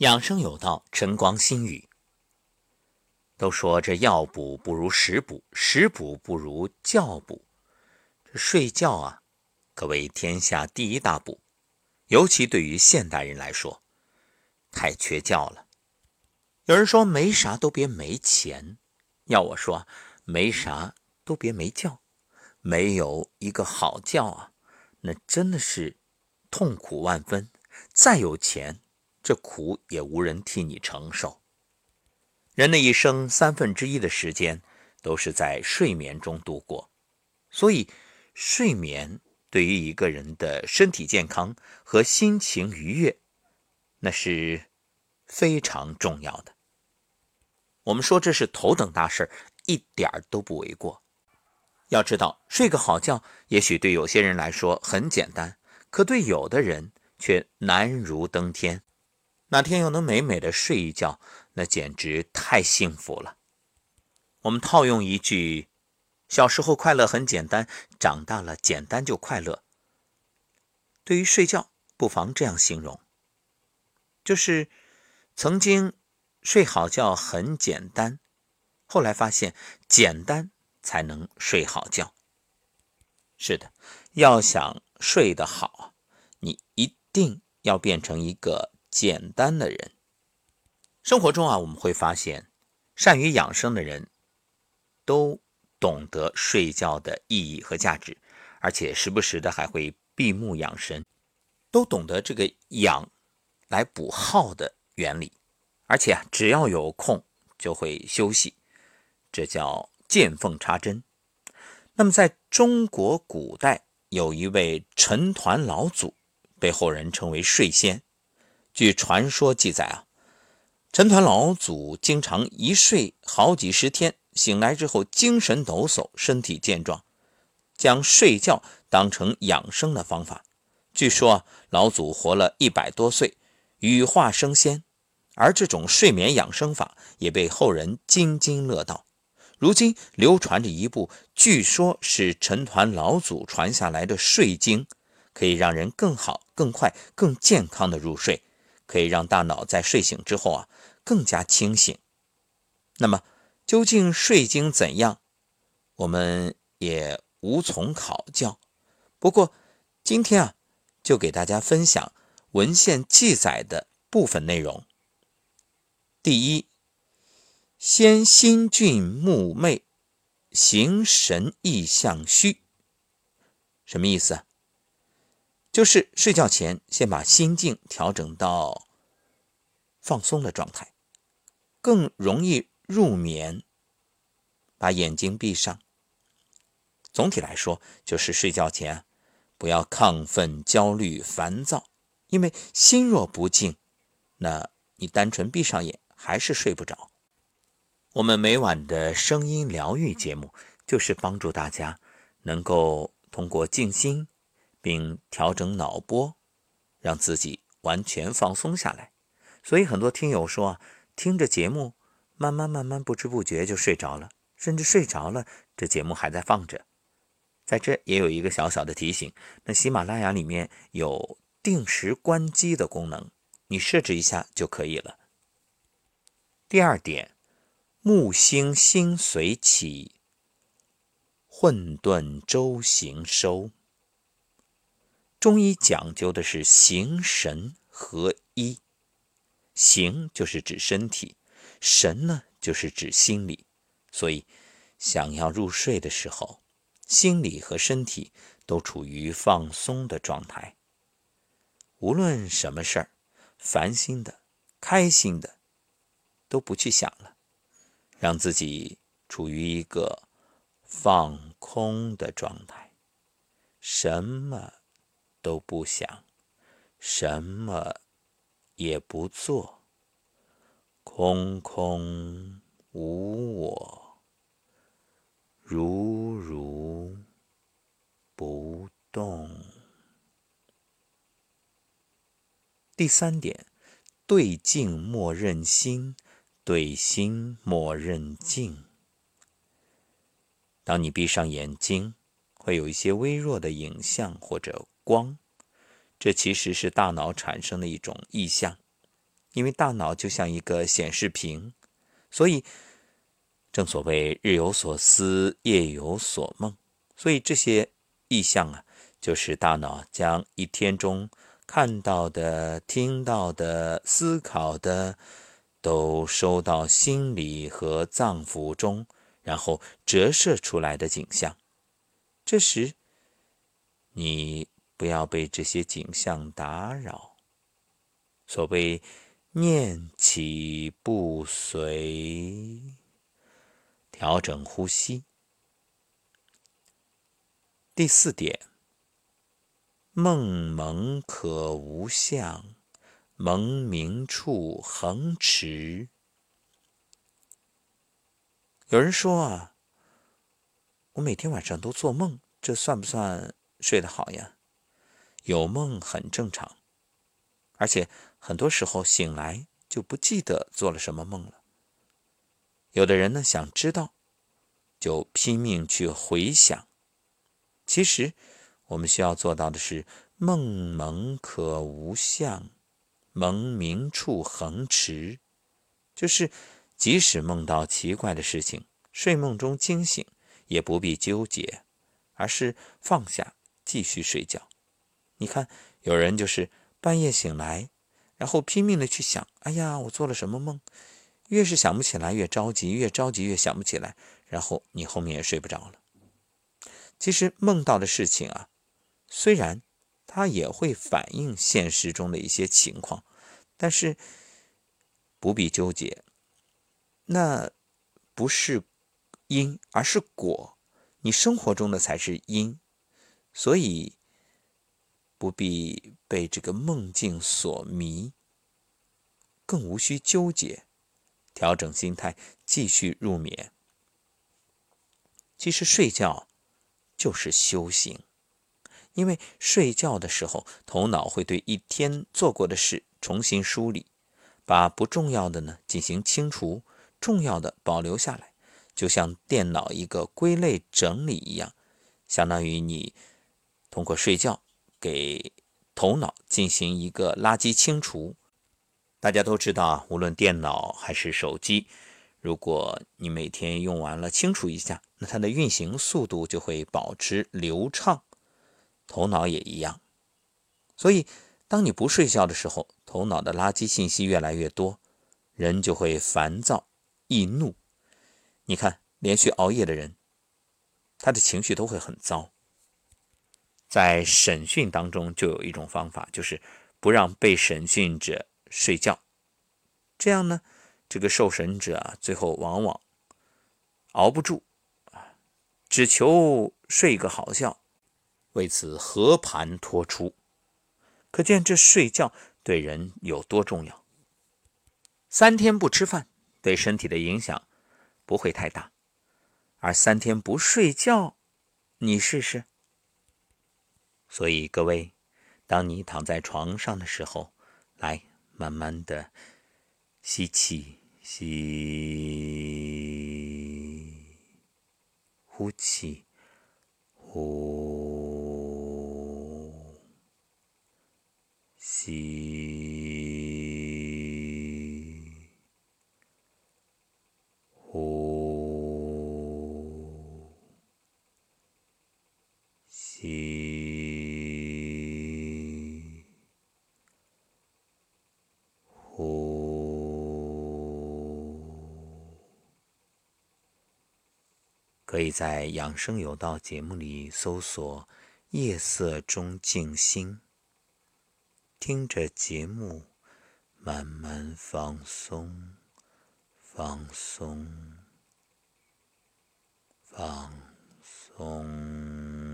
养生有道，晨光心语。都说这药补不如食补，食补不如觉补。这睡觉啊，可谓天下第一大补。尤其对于现代人来说，太缺觉了。有人说没啥都别没钱，要我说没啥都别没觉。没有一个好觉啊，那真的是痛苦万分。再有钱。这苦也无人替你承受。人的一生三分之一的时间都是在睡眠中度过，所以睡眠对于一个人的身体健康和心情愉悦，那是非常重要的。我们说这是头等大事一点儿都不为过。要知道，睡个好觉，也许对有些人来说很简单，可对有的人却难如登天。哪天又能美美的睡一觉，那简直太幸福了。我们套用一句：“小时候快乐很简单，长大了简单就快乐。”对于睡觉，不妨这样形容：就是曾经睡好觉很简单，后来发现简单才能睡好觉。是的，要想睡得好，你一定要变成一个。简单的人，生活中啊，我们会发现，善于养生的人，都懂得睡觉的意义和价值，而且时不时的还会闭目养神，都懂得这个养来补耗的原理，而且啊，只要有空就会休息，这叫见缝插针。那么，在中国古代，有一位陈抟老祖，被后人称为睡仙。据传说记载啊，陈抟老祖经常一睡好几十天，醒来之后精神抖擞，身体健壮，将睡觉当成养生的方法。据说老祖活了一百多岁，羽化升仙，而这种睡眠养生法也被后人津津乐道。如今流传着一部，据说是陈抟老祖传下来的睡经，可以让人更好、更快、更健康的入睡。可以让大脑在睡醒之后啊更加清醒。那么究竟睡经怎样，我们也无从考教。不过今天啊，就给大家分享文献记载的部分内容。第一，先心俊目昧，形神意象虚。什么意思？就是睡觉前先把心境调整到放松的状态，更容易入眠。把眼睛闭上。总体来说，就是睡觉前不要亢奋、焦虑、烦躁，因为心若不静，那你单纯闭上眼还是睡不着。我们每晚的声音疗愈节目，就是帮助大家能够通过静心。并调整脑波，让自己完全放松下来。所以很多听友说啊，听着节目，慢慢慢慢不知不觉就睡着了，甚至睡着了，这节目还在放着。在这也有一个小小的提醒：那喜马拉雅里面有定时关机的功能，你设置一下就可以了。第二点，木星星随起，混沌周行收。中医讲究的是形神合一，形就是指身体，神呢就是指心理。所以，想要入睡的时候，心理和身体都处于放松的状态。无论什么事儿，烦心的、开心的，都不去想了，让自己处于一个放空的状态，什么。都不想，什么也不做，空空无我，如如不动。第三点，对镜莫认心，对心莫认镜。当你闭上眼睛，会有一些微弱的影像或者。光，这其实是大脑产生的一种意象。因为大脑就像一个显示屏，所以正所谓日有所思，夜有所梦。所以这些意象啊，就是大脑将一天中看到的、听到的、思考的，都收到心里和脏腑中，然后折射出来的景象。这时，你不要被这些景象打扰。所谓念起不随，调整呼吸。第四点，梦蒙可无相，蒙明处恒持。有人说啊，我每天晚上都做梦，这算不算睡得好呀？有梦很正常，而且很多时候醒来就不记得做了什么梦了。有的人呢，想知道，就拼命去回想。其实，我们需要做到的是梦蒙可无相，蒙明处恒持。就是即使梦到奇怪的事情，睡梦中惊醒，也不必纠结，而是放下，继续睡觉。你看，有人就是半夜醒来，然后拼命的去想：哎呀，我做了什么梦？越是想不起来，越着急，越着急越想不起来，然后你后面也睡不着了。其实梦到的事情啊，虽然它也会反映现实中的一些情况，但是不必纠结。那不是因，而是果。你生活中的才是因，所以不必被这个梦境所迷，更无需纠结，调整心态，继续入眠。其实睡觉。就是修行，因为睡觉的时候，头脑会对一天做过的事重新梳理，把不重要的呢进行清除，重要的保留下来，就像电脑一个归类整理一样，相当于你通过睡觉给头脑进行一个垃圾清除。大家都知道啊，无论电脑还是手机。如果你每天用完了清除一下，那它的运行速度就会保持流畅。头脑也一样，所以当你不睡觉的时候，头脑的垃圾信息越来越多，人就会烦躁易怒。你看，连续熬夜的人，他的情绪都会很糟。在审讯当中，就有一种方法，就是不让被审讯者睡觉，这样呢。这个受审者啊，最后往往熬不住啊，只求睡个好觉，为此和盘托出。可见这睡觉对人有多重要。三天不吃饭对身体的影响不会太大，而三天不睡觉，你试试。所以各位，当你躺在床上的时候，来慢慢的。吸气，吸，呼气，呼，吸，呼，吸，可以在《养生有道》节目里搜索“夜色中静心”，听着节目，慢慢放松，放松，放松。